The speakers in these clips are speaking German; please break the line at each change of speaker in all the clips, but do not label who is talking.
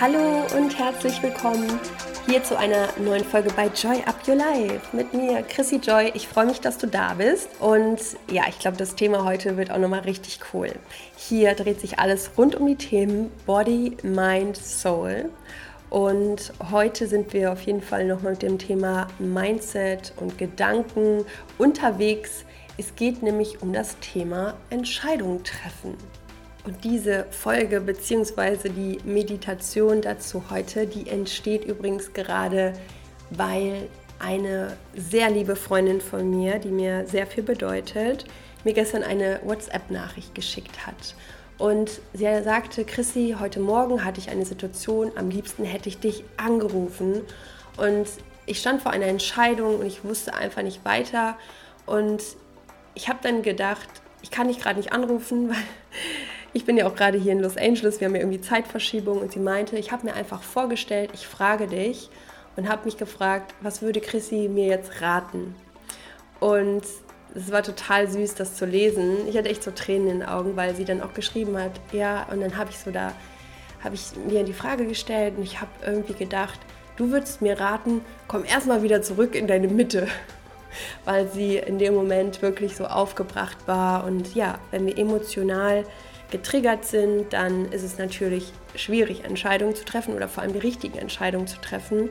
Hallo und herzlich willkommen hier zu einer neuen Folge bei Joy Up Your Life mit mir, Chrissy Joy. Ich freue mich, dass du da bist. Und ja, ich glaube, das Thema heute wird auch nochmal richtig cool. Hier dreht sich alles rund um die Themen Body, Mind, Soul. Und heute sind wir auf jeden Fall nochmal mit dem Thema Mindset und Gedanken unterwegs. Es geht nämlich um das Thema Entscheidungen treffen. Und diese Folge bzw. die Meditation dazu heute, die entsteht übrigens gerade, weil eine sehr liebe Freundin von mir, die mir sehr viel bedeutet, mir gestern eine WhatsApp-Nachricht geschickt hat. Und sie sagte, Chrissy, heute Morgen hatte ich eine Situation, am liebsten hätte ich dich angerufen. Und ich stand vor einer Entscheidung und ich wusste einfach nicht weiter. Und ich habe dann gedacht, ich kann dich gerade nicht anrufen, weil ich bin ja auch gerade hier in Los Angeles, wir haben ja irgendwie Zeitverschiebung und sie meinte, ich habe mir einfach vorgestellt, ich frage dich und habe mich gefragt, was würde Chrissy mir jetzt raten? Und es war total süß, das zu lesen. Ich hatte echt so Tränen in den Augen, weil sie dann auch geschrieben hat, ja, und dann habe ich so da, habe ich mir die Frage gestellt und ich habe irgendwie gedacht, du würdest mir raten, komm erstmal wieder zurück in deine Mitte weil sie in dem Moment wirklich so aufgebracht war. Und ja, wenn wir emotional getriggert sind, dann ist es natürlich schwierig, Entscheidungen zu treffen oder vor allem die richtigen Entscheidungen zu treffen.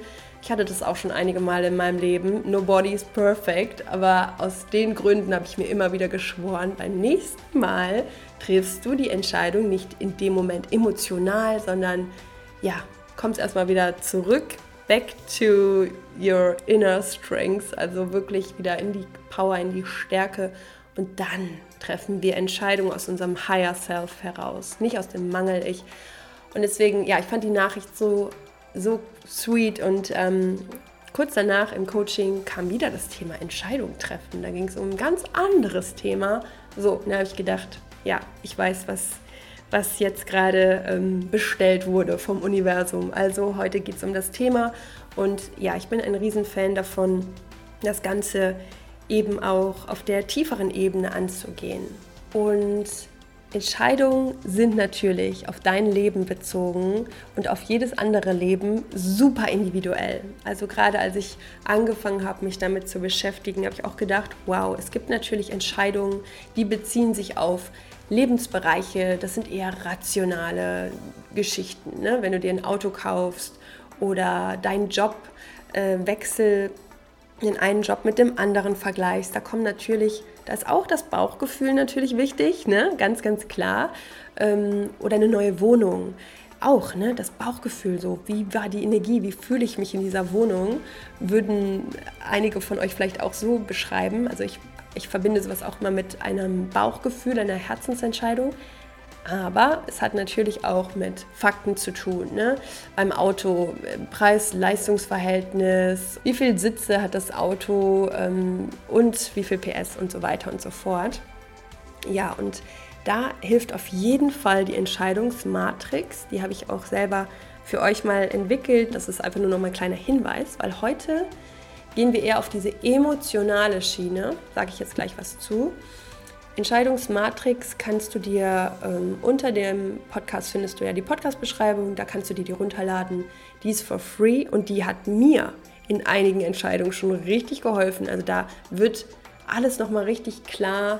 Ich hatte das auch schon einige Mal in meinem Leben. Nobody is perfect, aber aus den Gründen habe ich mir immer wieder geschworen, beim nächsten Mal triffst du die Entscheidung nicht in dem Moment emotional, sondern ja, kommst erstmal wieder zurück, back to your inner strength, also wirklich wieder in die Power, in die Stärke und dann treffen wir Entscheidungen aus unserem Higher Self heraus, nicht aus dem Mangel-Ich. Und deswegen, ja, ich fand die Nachricht so, so sweet und ähm, kurz danach im Coaching kam wieder das Thema Entscheidung treffen. Da ging es um ein ganz anderes Thema. So, da habe ich gedacht, ja, ich weiß, was, was jetzt gerade ähm, bestellt wurde vom Universum. Also heute geht es um das Thema und ja, ich bin ein Riesenfan davon, das Ganze eben auch auf der tieferen Ebene anzugehen. Und Entscheidungen sind natürlich auf dein Leben bezogen und auf jedes andere Leben super individuell. Also gerade als ich angefangen habe, mich damit zu beschäftigen, habe ich auch gedacht, wow, es gibt natürlich Entscheidungen, die beziehen sich auf Lebensbereiche, das sind eher rationale Geschichten. Ne? Wenn du dir ein Auto kaufst oder deinen Jobwechsel äh, den einen Job mit dem anderen vergleichst, da kommt natürlich, da ist auch das Bauchgefühl natürlich wichtig, ne? ganz, ganz klar. Ähm, oder eine neue Wohnung. Auch, ne? das Bauchgefühl so, wie war die Energie, wie fühle ich mich in dieser Wohnung, würden einige von euch vielleicht auch so beschreiben. Also ich, ich verbinde sowas auch mal mit einem Bauchgefühl, einer Herzensentscheidung. Aber es hat natürlich auch mit Fakten zu tun. Ne? Beim Auto, äh, Preis-Leistungs-Verhältnis, wie viele Sitze hat das Auto ähm, und wie viel PS und so weiter und so fort. Ja, und da hilft auf jeden Fall die Entscheidungsmatrix. Die habe ich auch selber für euch mal entwickelt. Das ist einfach nur noch mal ein kleiner Hinweis, weil heute gehen wir eher auf diese emotionale Schiene. Sage ich jetzt gleich was zu. Entscheidungsmatrix kannst du dir ähm, unter dem Podcast findest du ja die Podcast-Beschreibung, da kannst du dir die runterladen. Die ist for free und die hat mir in einigen Entscheidungen schon richtig geholfen. Also da wird alles nochmal richtig klar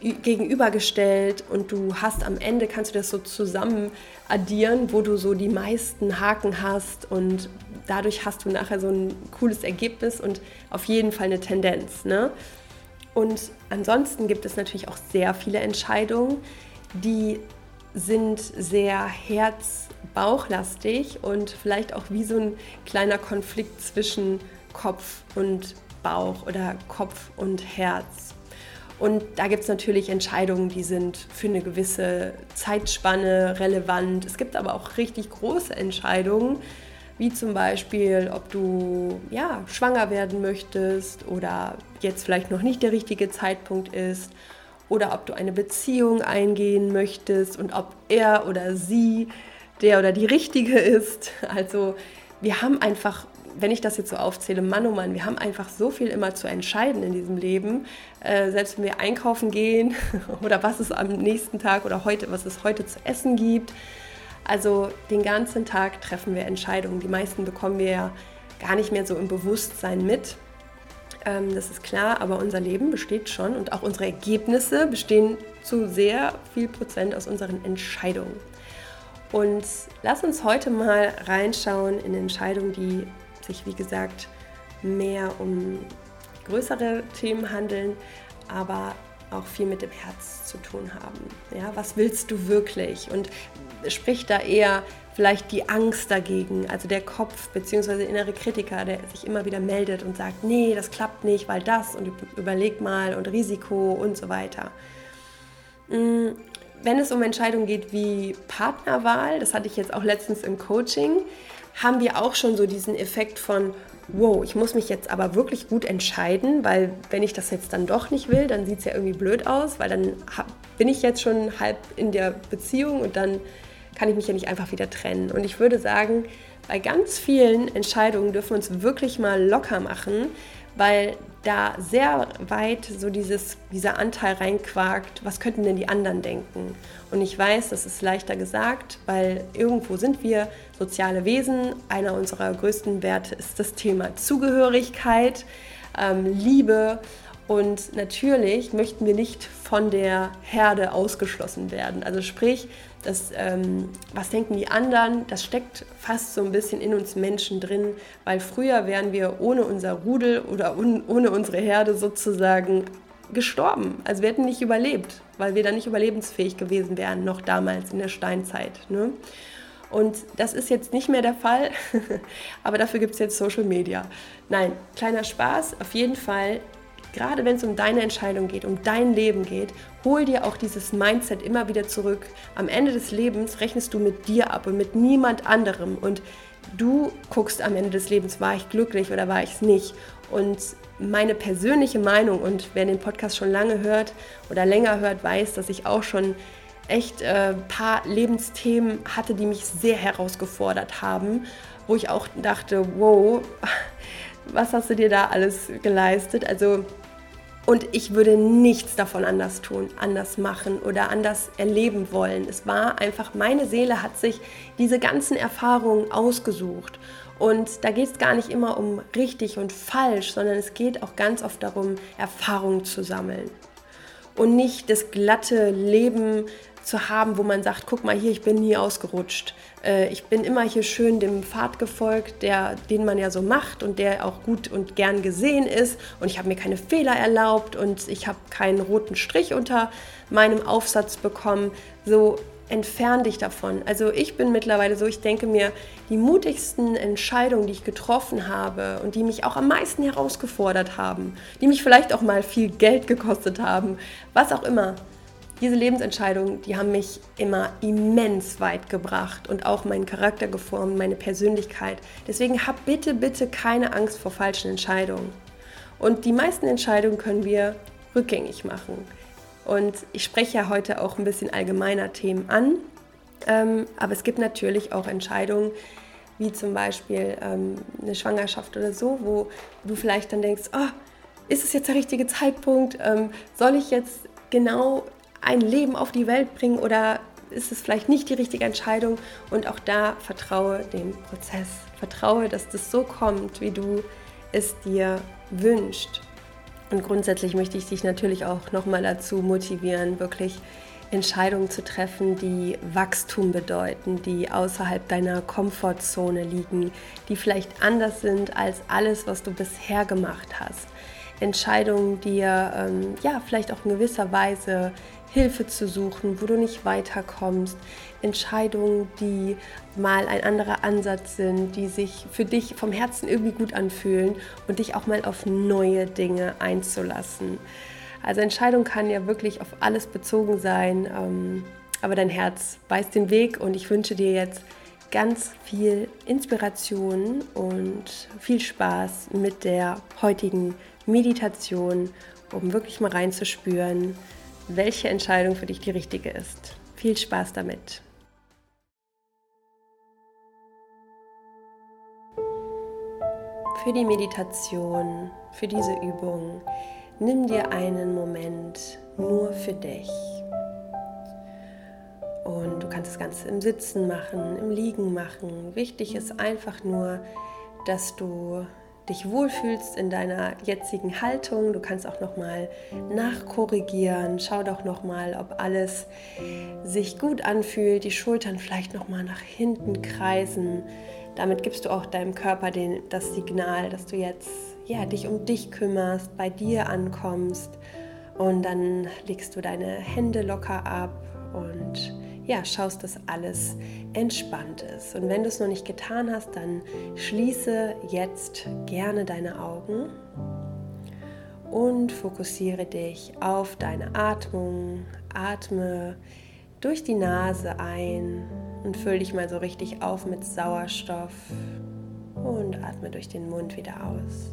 gegenübergestellt und du hast am Ende, kannst du das so zusammen addieren, wo du so die meisten Haken hast und dadurch hast du nachher so ein cooles Ergebnis und auf jeden Fall eine Tendenz. Ne? Und ansonsten gibt es natürlich auch sehr viele Entscheidungen, die sind sehr herz-bauchlastig und vielleicht auch wie so ein kleiner Konflikt zwischen Kopf und Bauch oder Kopf und Herz. Und da gibt es natürlich Entscheidungen, die sind für eine gewisse Zeitspanne relevant. Es gibt aber auch richtig große Entscheidungen, wie zum Beispiel, ob du ja, schwanger werden möchtest oder jetzt vielleicht noch nicht der richtige Zeitpunkt ist oder ob du eine Beziehung eingehen möchtest und ob er oder sie der oder die richtige ist. Also wir haben einfach wenn ich das jetzt so aufzähle, Mann, oh Mann, wir haben einfach so viel immer zu entscheiden in diesem Leben. Äh, selbst wenn wir einkaufen gehen oder was es am nächsten Tag oder heute, was es heute zu essen gibt. Also den ganzen Tag treffen wir Entscheidungen. Die meisten bekommen wir ja gar nicht mehr so im Bewusstsein mit. Ähm, das ist klar, aber unser Leben besteht schon und auch unsere Ergebnisse bestehen zu sehr viel Prozent aus unseren Entscheidungen. Und lass uns heute mal reinschauen in Entscheidungen, die sich, wie gesagt, mehr um größere Themen handeln, aber auch viel mit dem Herz zu tun haben. Ja, was willst du wirklich? Und spricht da eher vielleicht die Angst dagegen, also der Kopf bzw. innere Kritiker, der sich immer wieder meldet und sagt, nee, das klappt nicht, weil das und überleg mal und Risiko und so weiter. Mm, wenn es um Entscheidungen geht wie Partnerwahl, das hatte ich jetzt auch letztens im Coaching, haben wir auch schon so diesen Effekt von, wow, ich muss mich jetzt aber wirklich gut entscheiden, weil wenn ich das jetzt dann doch nicht will, dann sieht es ja irgendwie blöd aus, weil dann bin ich jetzt schon halb in der Beziehung und dann kann ich mich ja nicht einfach wieder trennen. Und ich würde sagen, bei ganz vielen Entscheidungen dürfen wir uns wirklich mal locker machen, weil da sehr weit so dieses, dieser Anteil reinquakt, was könnten denn die anderen denken? Und ich weiß, das ist leichter gesagt, weil irgendwo sind wir soziale Wesen. Einer unserer größten Werte ist das Thema Zugehörigkeit, ähm, Liebe. Und natürlich möchten wir nicht von der Herde ausgeschlossen werden. Also sprich, das, ähm, was denken die anderen, das steckt fast so ein bisschen in uns Menschen drin, weil früher wären wir ohne unser Rudel oder un, ohne unsere Herde sozusagen gestorben. Also wir hätten nicht überlebt, weil wir dann nicht überlebensfähig gewesen wären, noch damals in der Steinzeit. Ne? Und das ist jetzt nicht mehr der Fall, aber dafür gibt es jetzt Social Media. Nein, kleiner Spaß, auf jeden Fall gerade wenn es um deine Entscheidung geht, um dein Leben geht, hol dir auch dieses Mindset immer wieder zurück. Am Ende des Lebens rechnest du mit dir ab und mit niemand anderem. Und du guckst am Ende des Lebens, war ich glücklich oder war ich es nicht. Und meine persönliche Meinung, und wer den Podcast schon lange hört oder länger hört, weiß, dass ich auch schon echt ein äh, paar Lebensthemen hatte, die mich sehr herausgefordert haben, wo ich auch dachte, wow, was hast du dir da alles geleistet? Also und ich würde nichts davon anders tun, anders machen oder anders erleben wollen. Es war einfach, meine Seele hat sich diese ganzen Erfahrungen ausgesucht. Und da geht es gar nicht immer um richtig und falsch, sondern es geht auch ganz oft darum, Erfahrungen zu sammeln. Und nicht das glatte Leben zu haben, wo man sagt, guck mal hier, ich bin nie ausgerutscht. Äh, ich bin immer hier schön dem Pfad gefolgt, der, den man ja so macht und der auch gut und gern gesehen ist. Und ich habe mir keine Fehler erlaubt und ich habe keinen roten Strich unter meinem Aufsatz bekommen. So entfern dich davon. Also ich bin mittlerweile so, ich denke mir, die mutigsten Entscheidungen, die ich getroffen habe und die mich auch am meisten herausgefordert haben, die mich vielleicht auch mal viel Geld gekostet haben, was auch immer, diese Lebensentscheidungen, die haben mich immer immens weit gebracht und auch meinen Charakter geformt, meine Persönlichkeit. Deswegen hab bitte, bitte keine Angst vor falschen Entscheidungen. Und die meisten Entscheidungen können wir rückgängig machen. Und ich spreche ja heute auch ein bisschen allgemeiner Themen an, ähm, aber es gibt natürlich auch Entscheidungen, wie zum Beispiel ähm, eine Schwangerschaft oder so, wo du vielleicht dann denkst, oh, ist es jetzt der richtige Zeitpunkt? Ähm, soll ich jetzt genau ein Leben auf die Welt bringen oder ist es vielleicht nicht die richtige Entscheidung? Und auch da vertraue dem Prozess. Vertraue, dass das so kommt, wie du es dir wünschst. Und grundsätzlich möchte ich dich natürlich auch nochmal dazu motivieren, wirklich Entscheidungen zu treffen, die Wachstum bedeuten, die außerhalb deiner Komfortzone liegen, die vielleicht anders sind als alles, was du bisher gemacht hast. Entscheidungen, die ähm, ja vielleicht auch in gewisser Weise Hilfe zu suchen, wo du nicht weiterkommst, Entscheidungen, die mal ein anderer Ansatz sind, die sich für dich vom Herzen irgendwie gut anfühlen und dich auch mal auf neue Dinge einzulassen. Also Entscheidung kann ja wirklich auf alles bezogen sein, ähm, aber dein Herz weiß den Weg und ich wünsche dir jetzt ganz viel Inspiration und viel Spaß mit der heutigen Meditation, um wirklich mal reinzuspüren, welche Entscheidung für dich die richtige ist. Viel Spaß damit! für die Meditation, für diese Übung, nimm dir einen Moment nur für dich. Und du kannst das Ganze im Sitzen machen, im Liegen machen. Wichtig ist einfach nur, dass du dich wohlfühlst in deiner jetzigen Haltung. Du kannst auch noch mal nachkorrigieren. Schau doch noch mal, ob alles sich gut anfühlt. Die Schultern vielleicht noch mal nach hinten kreisen. Damit gibst du auch deinem Körper den, das Signal, dass du jetzt ja, dich um dich kümmerst, bei dir ankommst. Und dann legst du deine Hände locker ab und ja, schaust, dass alles entspannt ist. Und wenn du es noch nicht getan hast, dann schließe jetzt gerne deine Augen und fokussiere dich auf deine Atmung. Atme durch die Nase ein und fülle dich mal so richtig auf mit Sauerstoff und atme durch den Mund wieder aus.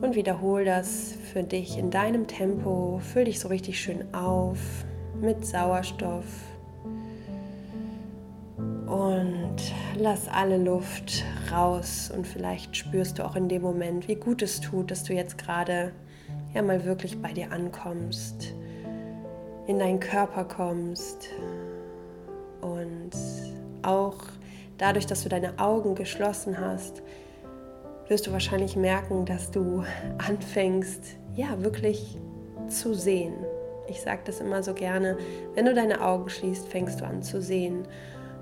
Und wiederhole das für dich in deinem Tempo. Füll dich so richtig schön auf mit Sauerstoff. Und lass alle Luft raus. Und vielleicht spürst du auch in dem Moment, wie gut es tut, dass du jetzt gerade ja mal wirklich bei dir ankommst, in deinen Körper kommst. Und auch dadurch, dass du deine Augen geschlossen hast, wirst du wahrscheinlich merken, dass du anfängst, ja, wirklich zu sehen. Ich sage das immer so gerne, wenn du deine Augen schließt, fängst du an zu sehen.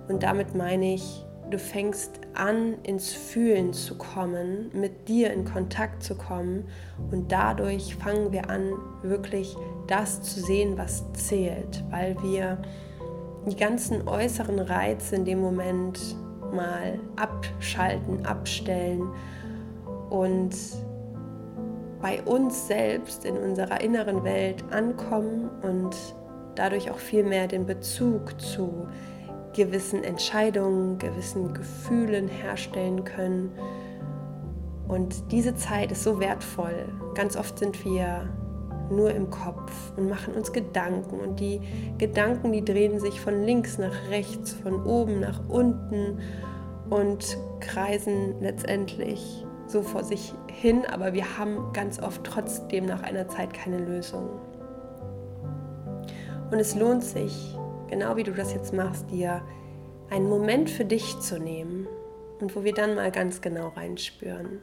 Und damit meine ich, du fängst an, ins Fühlen zu kommen, mit dir in Kontakt zu kommen. Und dadurch fangen wir an, wirklich das zu sehen, was zählt, weil wir die ganzen äußeren Reize in dem Moment mal abschalten, abstellen und bei uns selbst in unserer inneren Welt ankommen und dadurch auch viel mehr den Bezug zu gewissen Entscheidungen, gewissen Gefühlen herstellen können. Und diese Zeit ist so wertvoll. Ganz oft sind wir nur im Kopf und machen uns Gedanken. Und die Gedanken, die drehen sich von links nach rechts, von oben nach unten und kreisen letztendlich so vor sich hin, aber wir haben ganz oft trotzdem nach einer Zeit keine Lösung. Und es lohnt sich, genau wie du das jetzt machst, dir einen Moment für dich zu nehmen und wo wir dann mal ganz genau reinspüren.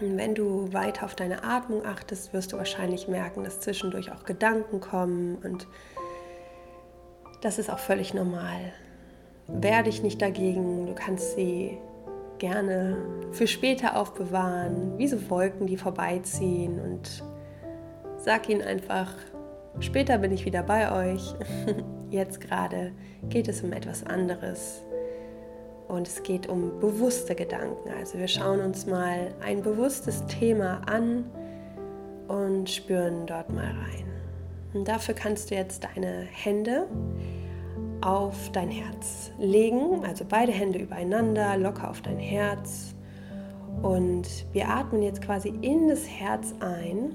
Und wenn du weiter auf deine Atmung achtest, wirst du wahrscheinlich merken, dass zwischendurch auch Gedanken kommen und das ist auch völlig normal. Wehr dich nicht dagegen, du kannst sie gerne für später aufbewahren, wie so Wolken, die vorbeiziehen und sag ihnen einfach, später bin ich wieder bei euch. Jetzt gerade geht es um etwas anderes und es geht um bewusste Gedanken. Also wir schauen uns mal ein bewusstes Thema an und spüren dort mal rein. Und dafür kannst du jetzt deine Hände auf dein Herz legen, also beide Hände übereinander, locker auf dein Herz. Und wir atmen jetzt quasi in das Herz ein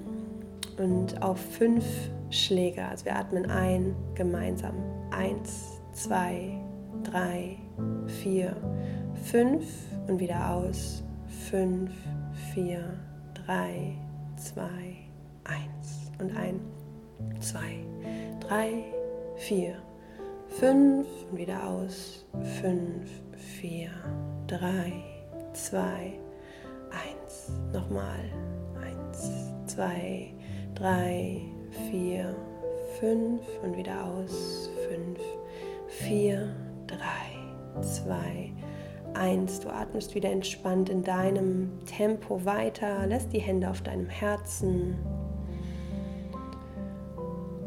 und auf fünf Schläge. Also wir atmen ein gemeinsam. Eins, zwei, drei, vier, fünf und wieder aus. Fünf, vier, drei, zwei, eins. Und ein, zwei, drei, vier, Fünf und wieder aus. Fünf, vier, drei, zwei, eins. Nochmal. Eins, zwei, drei, vier, fünf und wieder aus. Fünf, vier, drei, zwei, eins. Du atmest wieder entspannt in deinem Tempo weiter. Lässt die Hände auf deinem Herzen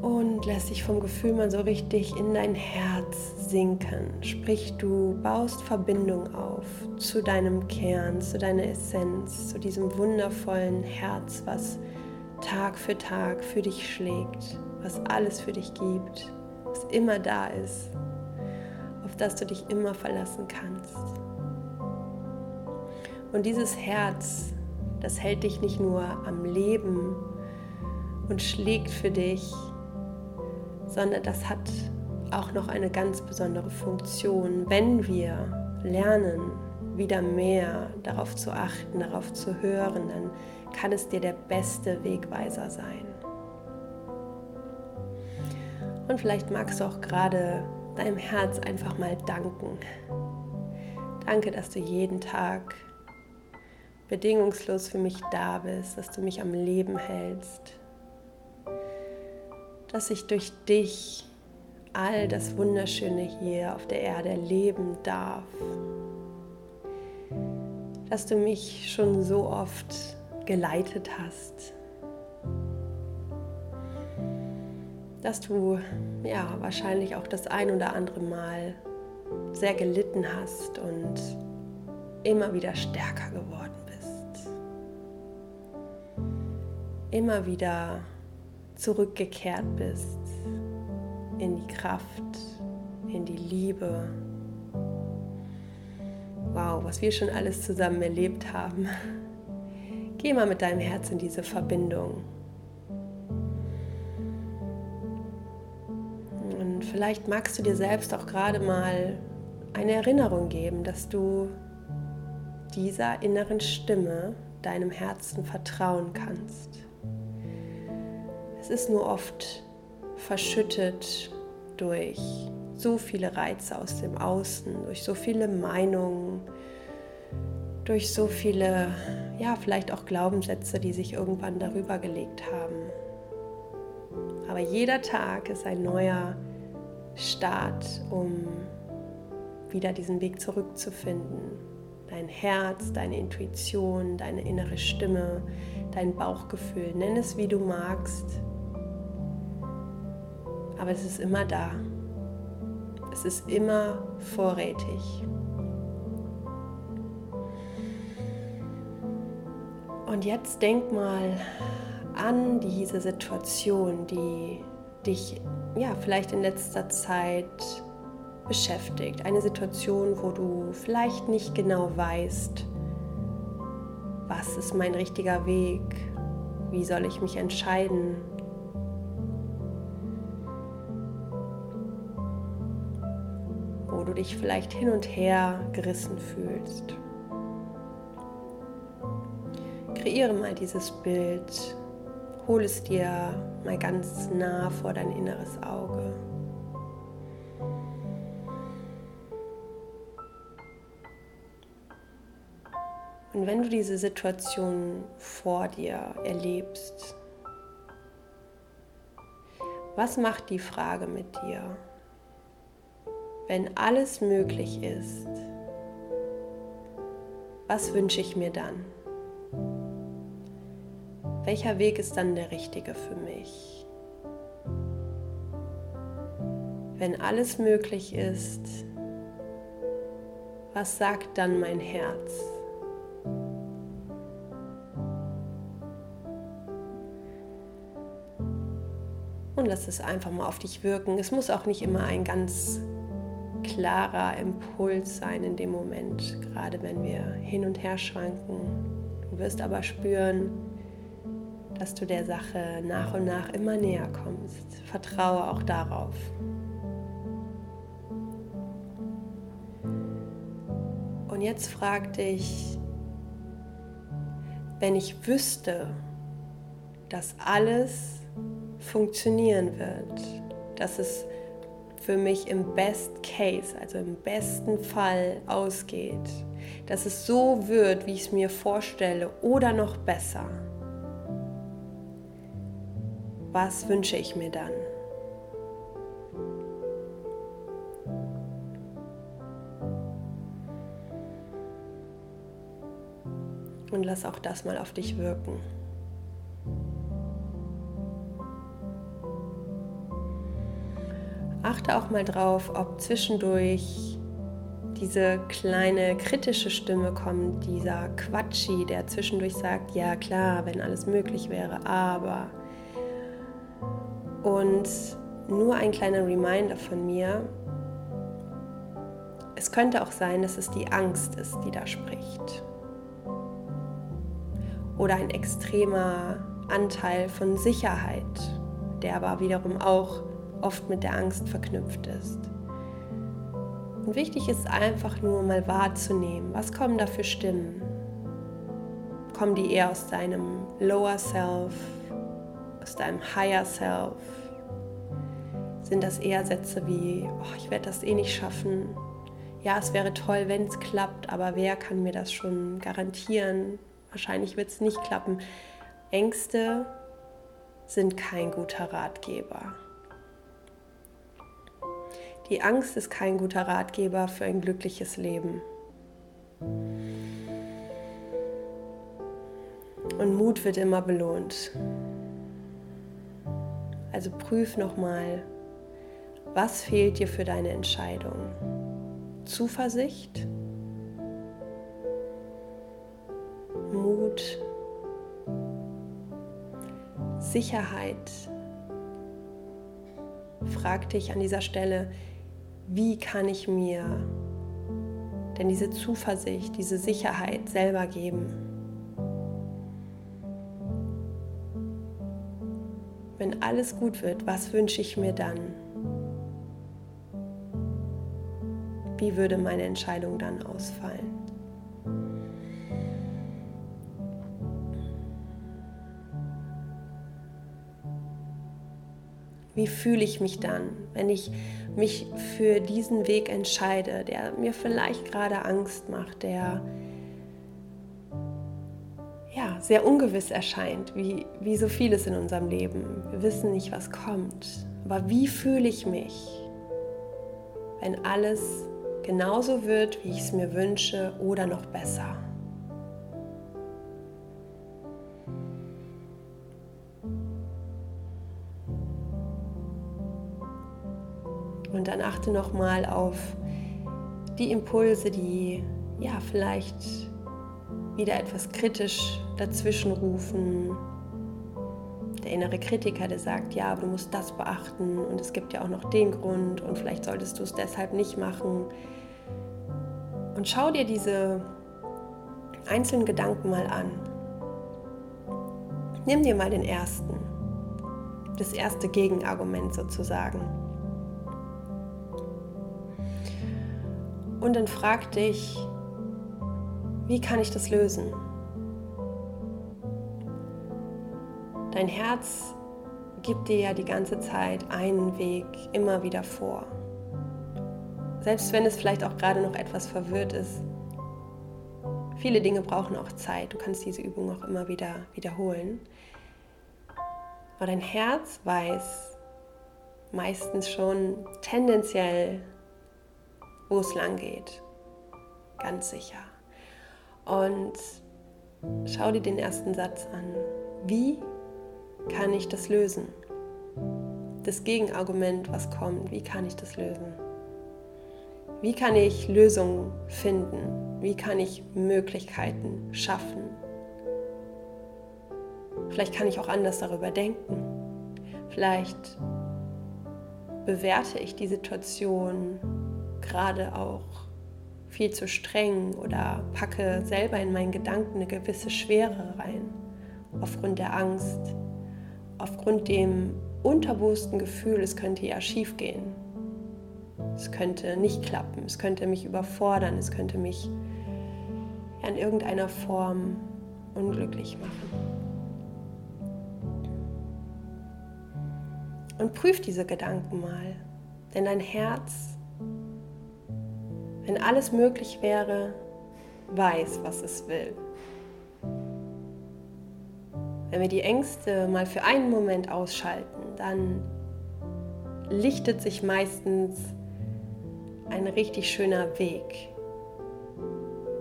und lass dich vom Gefühl mal so richtig in dein Herz sinken. Sprich, du baust Verbindung auf zu deinem Kern, zu deiner Essenz, zu diesem wundervollen Herz, was Tag für Tag für dich schlägt, was alles für dich gibt, was immer da ist, auf das du dich immer verlassen kannst. Und dieses Herz, das hält dich nicht nur am Leben und schlägt für dich, sondern das hat auch noch eine ganz besondere Funktion, wenn wir lernen, wieder mehr darauf zu achten, darauf zu hören, dann kann es dir der beste Wegweiser sein. Und vielleicht magst du auch gerade deinem Herz einfach mal danken. Danke, dass du jeden Tag bedingungslos für mich da bist, dass du mich am Leben hältst, dass ich durch dich all das Wunderschöne hier auf der Erde erleben darf, dass du mich schon so oft geleitet hast, dass du ja wahrscheinlich auch das ein oder andere Mal sehr gelitten hast und immer wieder stärker geworden bist. Immer wieder zurückgekehrt bist in die Kraft, in die Liebe. Wow, was wir schon alles zusammen erlebt haben. Geh mal mit deinem Herz in diese Verbindung. Und vielleicht magst du dir selbst auch gerade mal eine Erinnerung geben, dass du dieser inneren Stimme, deinem Herzen vertrauen kannst. Es ist nur oft verschüttet durch so viele Reize aus dem Außen, durch so viele Meinungen, durch so viele, ja, vielleicht auch Glaubenssätze, die sich irgendwann darüber gelegt haben. Aber jeder Tag ist ein neuer Start, um wieder diesen Weg zurückzufinden. Dein Herz, deine Intuition, deine innere Stimme, dein Bauchgefühl, nenn es wie du magst. Aber es ist immer da. Es ist immer vorrätig. Und jetzt denk mal an diese Situation, die dich ja vielleicht in letzter Zeit beschäftigt. Eine Situation, wo du vielleicht nicht genau weißt, was ist mein richtiger Weg, wie soll ich mich entscheiden. Dich vielleicht hin und her gerissen fühlst. Kreiere mal dieses Bild, hol es dir mal ganz nah vor dein inneres Auge. Und wenn du diese Situation vor dir erlebst, was macht die Frage mit dir? Wenn alles möglich ist, was wünsche ich mir dann? Welcher Weg ist dann der richtige für mich? Wenn alles möglich ist, was sagt dann mein Herz? und lass es einfach mal auf dich wirken. Es muss auch nicht immer ein ganz klarer Impuls sein in dem Moment, gerade wenn wir hin und her schwanken. Du wirst aber spüren, dass du der Sache nach und nach immer näher kommst. Vertraue auch darauf. Und jetzt frag dich, wenn ich wüsste, dass alles funktionieren wird, dass es für mich im Best Case, also im besten Fall ausgeht, dass es so wird, wie ich es mir vorstelle oder noch besser. Was wünsche ich mir dann? Und lass auch das mal auf dich wirken. Achte auch mal drauf, ob zwischendurch diese kleine kritische Stimme kommt, dieser Quatschi, der zwischendurch sagt, ja klar, wenn alles möglich wäre, aber. Und nur ein kleiner Reminder von mir, es könnte auch sein, dass es die Angst ist, die da spricht. Oder ein extremer Anteil von Sicherheit, der aber wiederum auch oft mit der Angst verknüpft ist. Und wichtig ist einfach nur mal wahrzunehmen, was kommen da für Stimmen? Kommen die eher aus deinem Lower Self, aus deinem Higher Self? Sind das eher Sätze wie, oh, ich werde das eh nicht schaffen? Ja, es wäre toll, wenn es klappt, aber wer kann mir das schon garantieren? Wahrscheinlich wird es nicht klappen. Ängste sind kein guter Ratgeber. Die Angst ist kein guter Ratgeber für ein glückliches Leben. Und Mut wird immer belohnt. Also prüf nochmal, was fehlt dir für deine Entscheidung? Zuversicht? Mut? Sicherheit? Frag dich an dieser Stelle, wie kann ich mir denn diese Zuversicht, diese Sicherheit selber geben? Wenn alles gut wird, was wünsche ich mir dann? Wie würde meine Entscheidung dann ausfallen? Wie fühle ich mich dann, wenn ich mich für diesen Weg entscheide, der mir vielleicht gerade Angst macht, der ja, sehr ungewiss erscheint, wie, wie so vieles in unserem Leben. Wir wissen nicht, was kommt. Aber wie fühle ich mich, wenn alles genauso wird, wie ich es mir wünsche oder noch besser? Und dann achte nochmal auf die Impulse, die ja vielleicht wieder etwas kritisch dazwischen rufen. Der innere Kritiker, der sagt, ja, aber du musst das beachten und es gibt ja auch noch den Grund und vielleicht solltest du es deshalb nicht machen. Und schau dir diese einzelnen Gedanken mal an. Nimm dir mal den ersten, das erste Gegenargument sozusagen. Und dann frag dich, wie kann ich das lösen? Dein Herz gibt dir ja die ganze Zeit einen Weg immer wieder vor. Selbst wenn es vielleicht auch gerade noch etwas verwirrt ist. Viele Dinge brauchen auch Zeit. Du kannst diese Übung auch immer wieder wiederholen. Aber dein Herz weiß meistens schon tendenziell, wo es lang geht. Ganz sicher. Und schau dir den ersten Satz an. Wie kann ich das lösen? Das Gegenargument, was kommt, wie kann ich das lösen? Wie kann ich Lösungen finden? Wie kann ich Möglichkeiten schaffen? Vielleicht kann ich auch anders darüber denken. Vielleicht bewerte ich die Situation gerade auch viel zu streng oder packe selber in meinen Gedanken eine gewisse Schwere rein, aufgrund der Angst, aufgrund dem unterbewussten Gefühl, es könnte ja schief gehen. Es könnte nicht klappen, es könnte mich überfordern, es könnte mich in irgendeiner Form unglücklich machen. Und prüf diese Gedanken mal, denn dein Herz wenn alles möglich wäre, weiß, was es will. Wenn wir die Ängste mal für einen Moment ausschalten, dann lichtet sich meistens ein richtig schöner Weg.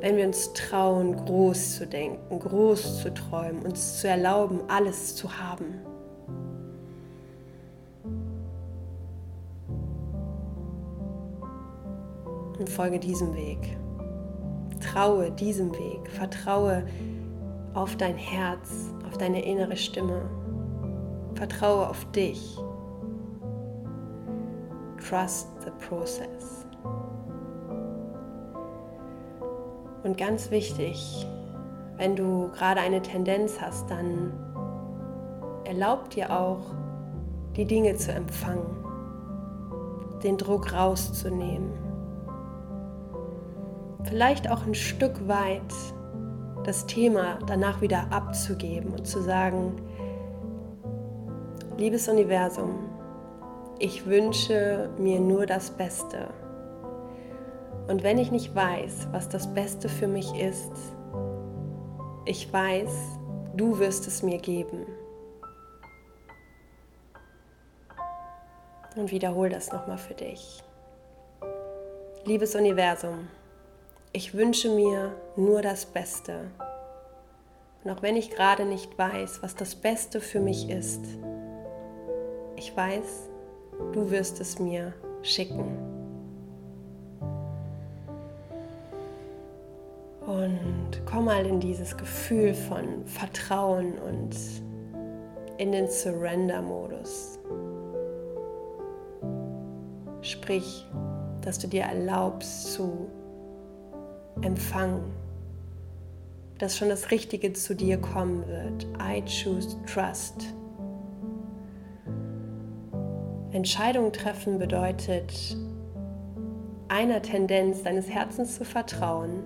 Wenn wir uns trauen, groß zu denken, groß zu träumen, uns zu erlauben, alles zu haben. Und folge diesem Weg. Traue diesem Weg, vertraue auf dein Herz, auf deine innere Stimme. Vertraue auf dich. Trust the process. Und ganz wichtig, wenn du gerade eine Tendenz hast, dann erlaub dir auch, die Dinge zu empfangen, den Druck rauszunehmen vielleicht auch ein Stück weit das Thema danach wieder abzugeben und zu sagen, liebes Universum, ich wünsche mir nur das Beste. Und wenn ich nicht weiß, was das Beste für mich ist, ich weiß, du wirst es mir geben. Und wiederhol das nochmal für dich. Liebes Universum, ich wünsche mir nur das Beste. Und auch wenn ich gerade nicht weiß, was das Beste für mich ist, ich weiß, du wirst es mir schicken. Und komm mal in dieses Gefühl von Vertrauen und in den Surrender-Modus. Sprich, dass du dir erlaubst zu empfangen, dass schon das Richtige zu dir kommen wird. I choose trust. Entscheidungen treffen bedeutet, einer Tendenz deines Herzens zu vertrauen,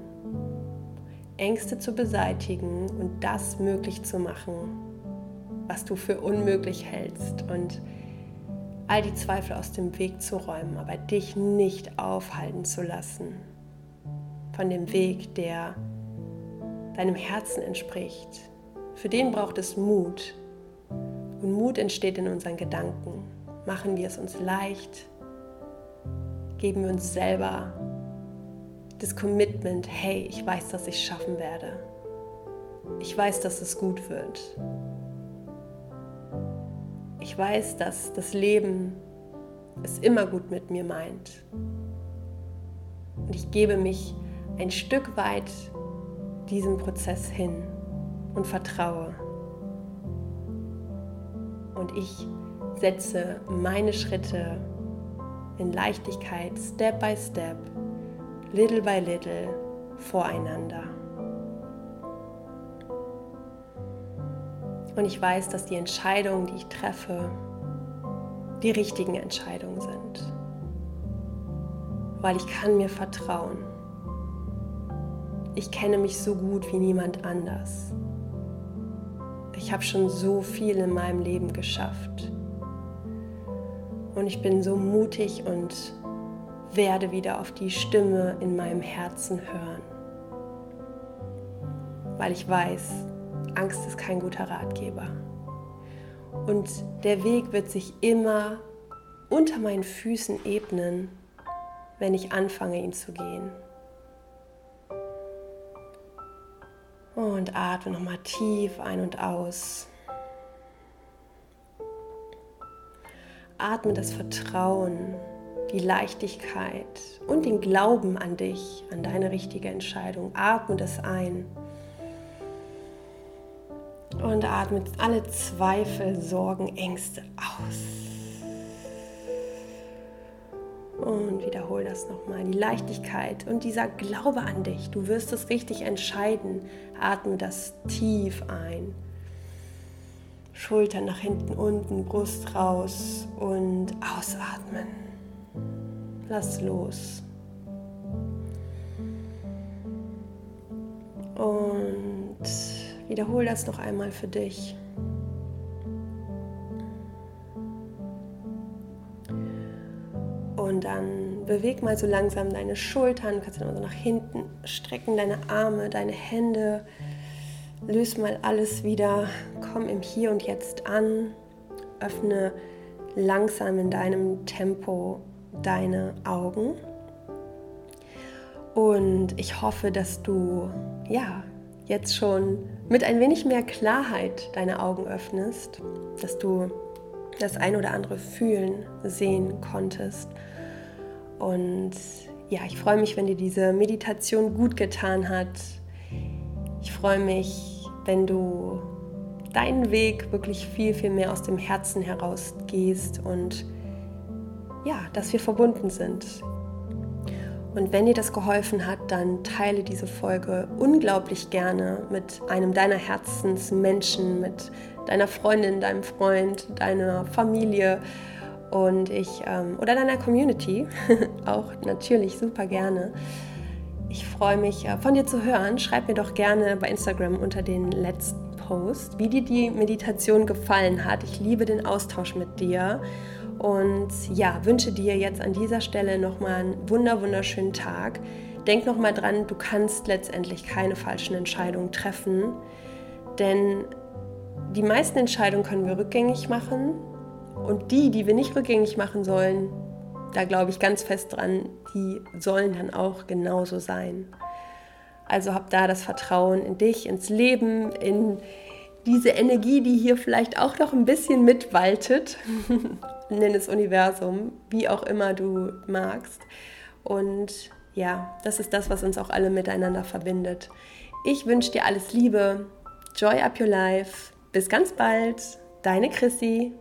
Ängste zu beseitigen und das möglich zu machen, was du für unmöglich hältst und all die Zweifel aus dem Weg zu räumen, aber dich nicht aufhalten zu lassen von dem Weg, der deinem Herzen entspricht. Für den braucht es Mut. Und Mut entsteht in unseren Gedanken. Machen wir es uns leicht, geben wir uns selber das Commitment, hey, ich weiß, dass ich es schaffen werde. Ich weiß, dass es gut wird. Ich weiß, dass das Leben es immer gut mit mir meint. Und ich gebe mich ein Stück weit diesem Prozess hin und vertraue. Und ich setze meine Schritte in Leichtigkeit, Step by Step, Little by Little voreinander. Und ich weiß, dass die Entscheidungen, die ich treffe, die richtigen Entscheidungen sind. Weil ich kann mir vertrauen. Ich kenne mich so gut wie niemand anders. Ich habe schon so viel in meinem Leben geschafft. Und ich bin so mutig und werde wieder auf die Stimme in meinem Herzen hören. Weil ich weiß, Angst ist kein guter Ratgeber. Und der Weg wird sich immer unter meinen Füßen ebnen, wenn ich anfange, ihn zu gehen. Und atme nochmal tief ein und aus. Atme das Vertrauen, die Leichtigkeit und den Glauben an dich, an deine richtige Entscheidung. Atme das ein. Und atme alle Zweifel, Sorgen, Ängste aus. Und wiederhole das nochmal. Die Leichtigkeit und dieser Glaube an dich. Du wirst es richtig entscheiden. Atme das tief ein. Schultern nach hinten unten, Brust raus und ausatmen. Lass los. Und wiederhole das noch einmal für dich. Dann beweg mal so langsam deine Schultern, du kannst dann so nach hinten strecken, deine Arme, deine Hände. Löse mal alles wieder, komm im Hier und Jetzt an, öffne langsam in deinem Tempo deine Augen. Und ich hoffe, dass du ja jetzt schon mit ein wenig mehr Klarheit deine Augen öffnest, dass du das ein oder andere fühlen, sehen konntest und ja, ich freue mich, wenn dir diese Meditation gut getan hat. Ich freue mich, wenn du deinen Weg wirklich viel, viel mehr aus dem Herzen heraus gehst und ja, dass wir verbunden sind. Und wenn dir das geholfen hat, dann teile diese Folge unglaublich gerne mit einem deiner Herzensmenschen, mit deiner Freundin, deinem Freund, deiner Familie und ich ähm, oder deiner Community auch natürlich super gerne. Ich freue mich, äh, von dir zu hören. Schreib mir doch gerne bei Instagram unter den letzten Post, wie dir die Meditation gefallen hat. Ich liebe den Austausch mit dir und ja, wünsche dir jetzt an dieser Stelle nochmal einen wunder wunderschönen Tag. Denk nochmal dran, du kannst letztendlich keine falschen Entscheidungen treffen, denn die meisten Entscheidungen können wir rückgängig machen und die, die wir nicht rückgängig machen sollen, da glaube ich ganz fest dran, die sollen dann auch genauso sein. Also hab da das Vertrauen in dich, ins Leben, in diese Energie, die hier vielleicht auch noch ein bisschen mitwaltet. Nenn es Universum, wie auch immer du magst. Und ja, das ist das, was uns auch alle miteinander verbindet. Ich wünsche dir alles Liebe. Joy up your life. Bis ganz bald. Deine Chrissy.